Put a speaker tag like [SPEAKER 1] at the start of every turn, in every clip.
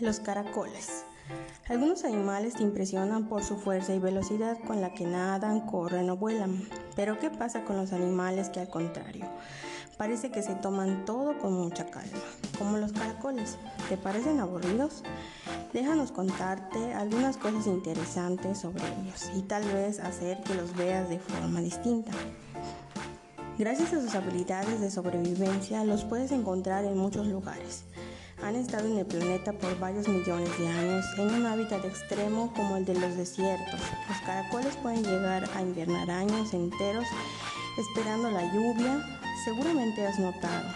[SPEAKER 1] Los caracoles. Algunos animales te impresionan por su fuerza y velocidad con la que nadan, corren o vuelan. Pero ¿qué pasa con los animales que al contrario? Parece que se toman todo con mucha calma, como los caracoles. ¿Te parecen aburridos? Déjanos contarte algunas cosas interesantes sobre ellos y tal vez hacer que los veas de forma distinta. Gracias a sus habilidades de sobrevivencia los puedes encontrar en muchos lugares han estado en el planeta por varios millones de años en un hábitat extremo como el de los desiertos. Los caracoles pueden llegar a invernar años enteros esperando la lluvia. Seguramente has notado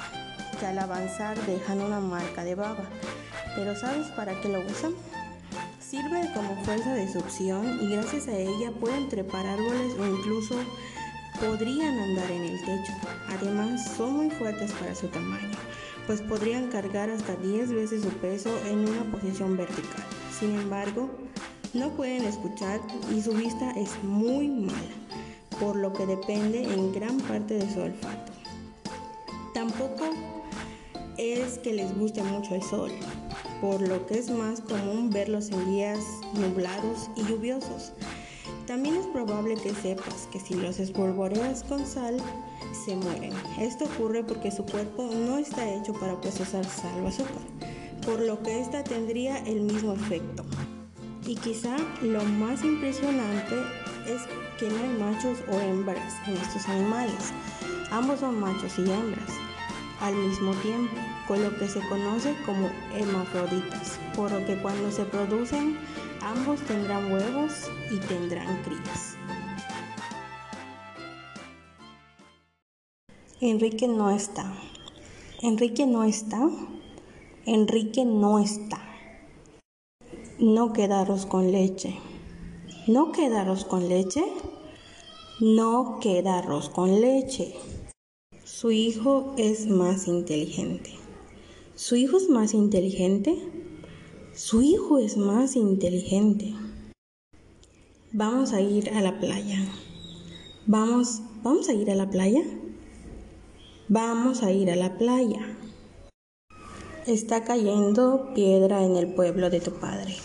[SPEAKER 1] que al avanzar dejan una marca de baba. Pero ¿sabes para qué lo usan? Sirve como fuerza de succión y gracias a ella pueden trepar árboles o incluso podrían andar en el techo. Además, son muy fuertes para su tamaño pues podrían cargar hasta 10 veces su peso en una posición vertical. Sin embargo, no pueden escuchar y su vista es muy mala, por lo que depende en gran parte de su olfato. Tampoco es que les guste mucho el sol, por lo que es más común verlos en días nublados y lluviosos. También es probable que sepas que si los espolvoreas con sal, se mueren. Esto ocurre porque su cuerpo no está hecho para procesar sal o azúcar, por lo que esta tendría el mismo efecto. Y quizá lo más impresionante es que no hay machos o hembras en estos animales. Ambos son machos y hembras al mismo tiempo, con lo que se conoce como hermafroditas, por lo que cuando se producen ambos tendrán huevos y tendrán crías. Enrique no está. Enrique no está. Enrique no está. No queda arroz con leche. ¿No queda arroz con leche? No queda arroz con leche. Su hijo es más inteligente. ¿Su hijo es más inteligente? Su hijo es más inteligente. Vamos a ir a la playa. Vamos, vamos a ir a la playa. Vamos a ir a la playa. Está cayendo piedra en el pueblo de tu padre.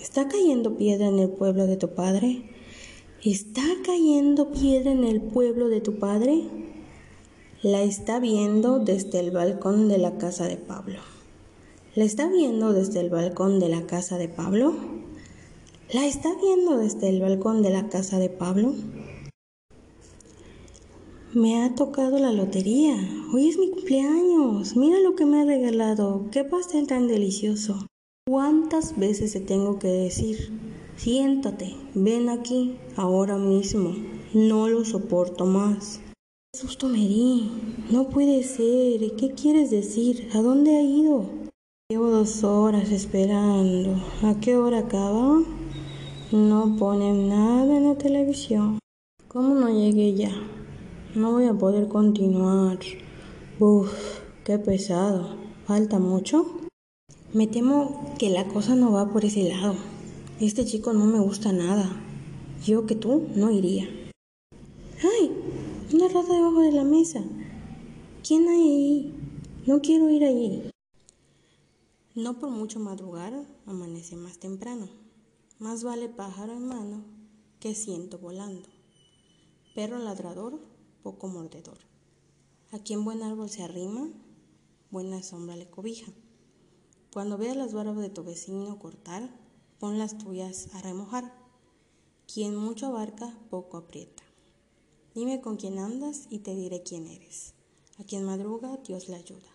[SPEAKER 1] ¿Está cayendo piedra en el pueblo de tu padre? ¿Está cayendo piedra en el pueblo de tu padre? La está viendo desde el balcón de la casa de Pablo. ¿La está viendo desde el balcón de la casa de Pablo? ¿La está viendo desde el balcón de la casa de Pablo? Me ha tocado la lotería. Hoy es mi cumpleaños. Mira lo que me ha regalado. Qué pastel tan delicioso. ¿Cuántas veces te tengo que decir? Siéntate, ven aquí, ahora mismo. No lo soporto más. Qué susto me di. No puede ser. ¿Qué quieres decir? ¿A dónde ha ido? Llevo dos horas esperando. ¿A qué hora acaba? No ponen nada en la televisión. ¿Cómo no llegué ya? No voy a poder continuar. Uf, qué pesado. ¿Falta mucho? Me temo que la cosa no va por ese lado. Este chico no me gusta nada. Yo que tú no iría. ¡Ay! Una rata debajo de la mesa. ¿Quién hay ahí? No quiero ir allí. No por mucho madrugar, amanece más temprano. Más vale pájaro en mano que ciento volando. Perro ladrador poco mordedor. A quien buen árbol se arrima, buena sombra le cobija. Cuando veas las barbas de tu vecino cortar, pon las tuyas a remojar. Quien mucho abarca, poco aprieta. Dime con quién andas y te diré quién eres. A quien madruga, Dios le ayuda.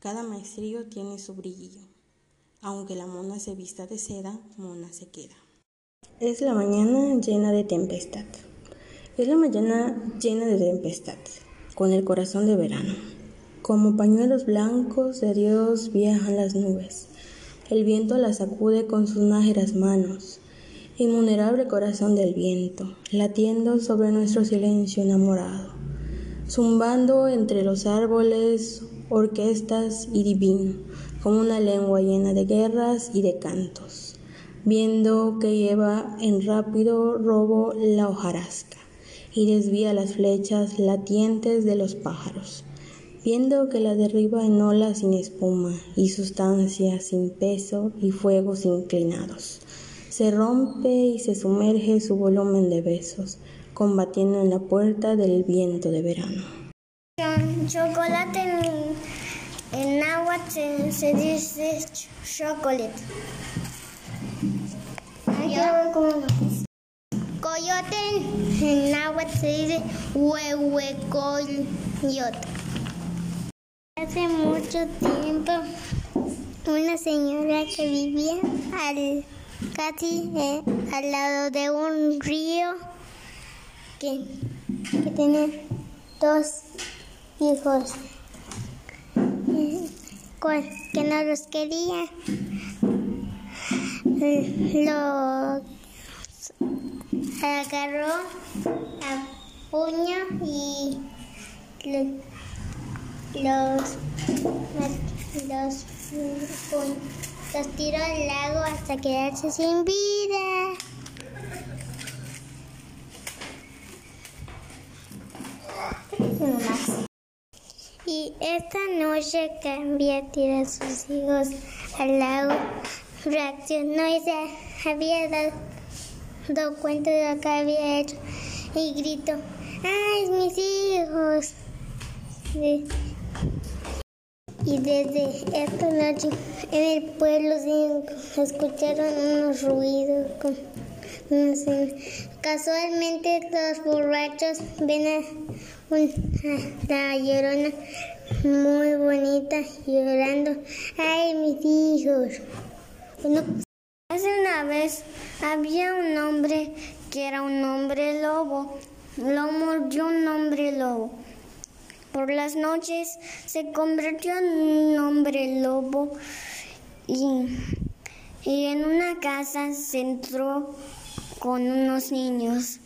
[SPEAKER 1] Cada maestrillo tiene su brillillo. Aunque la mona se vista de seda, mona se queda. Es la mañana llena de tempestad. Es la mañana llena de tempestad, con el corazón de verano. Como pañuelos blancos de Dios viajan las nubes. El viento las sacude con sus nájeras manos. Inmunerable corazón del viento, latiendo sobre nuestro silencio enamorado. Zumbando entre los árboles, orquestas y divino, como una lengua llena de guerras y de cantos. Viendo que lleva en rápido robo la hojarasca y desvía las flechas latientes de los pájaros. viendo que la derriba en olas sin espuma y sustancias sin peso y fuegos inclinados. Se rompe y se sumerge su volumen de besos, combatiendo en la puerta del viento de verano.
[SPEAKER 2] Chocolate en, agua se, se dice chocolate. Coyote en agua se dice huehuecoyote. Hace mucho tiempo, una señora que vivía al, casi eh, al lado de un río que, que tenía dos hijos que no los quería. Lo agarró a puño y los, los, los tiró al lago hasta quedarse sin vida. Y esta noche tirar a sus hijos al lago. Reaccionó y se había dado, cuenta de lo que había hecho y gritó, ¡ay, mis hijos! Y desde esta noche en el pueblo se escucharon unos ruidos. Casualmente los borrachos ven a una llorona muy bonita llorando. ¡Ay, mis hijos! hace una vez había un hombre que era un hombre lobo. Lo mordió un hombre lobo. Por las noches se convirtió en un hombre lobo y, en una casa se entró con unos niños.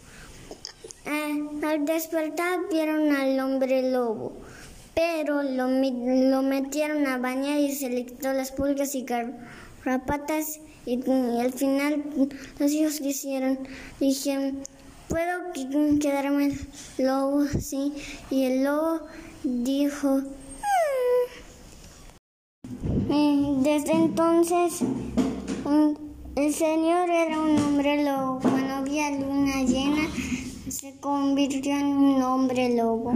[SPEAKER 2] Eh, al despertar vieron al hombre lobo, pero lo, lo, metieron a bañar y se le quitó las pulgas y garrapatas y, al final los hijos dijeron, dijeron ¿Puedo quedarme lobo? Sí. Y el lobo dijo... Mm". Desde entonces, el señor era un hombre lobo. Cuando había luna llena, se convirtió en un hombre lobo.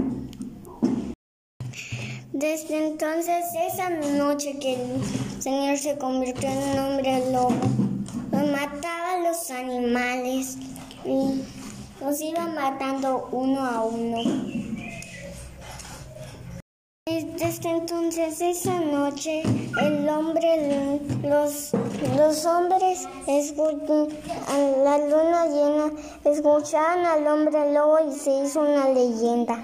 [SPEAKER 2] Desde entonces, esa noche que el señor se convirtió en un hombre lobo, mataba a los animales y los iba matando uno a uno. Desde entonces, esa noche, el hombre, los, los hombres a la luna llena, escuchaban al hombre lobo y se hizo una leyenda.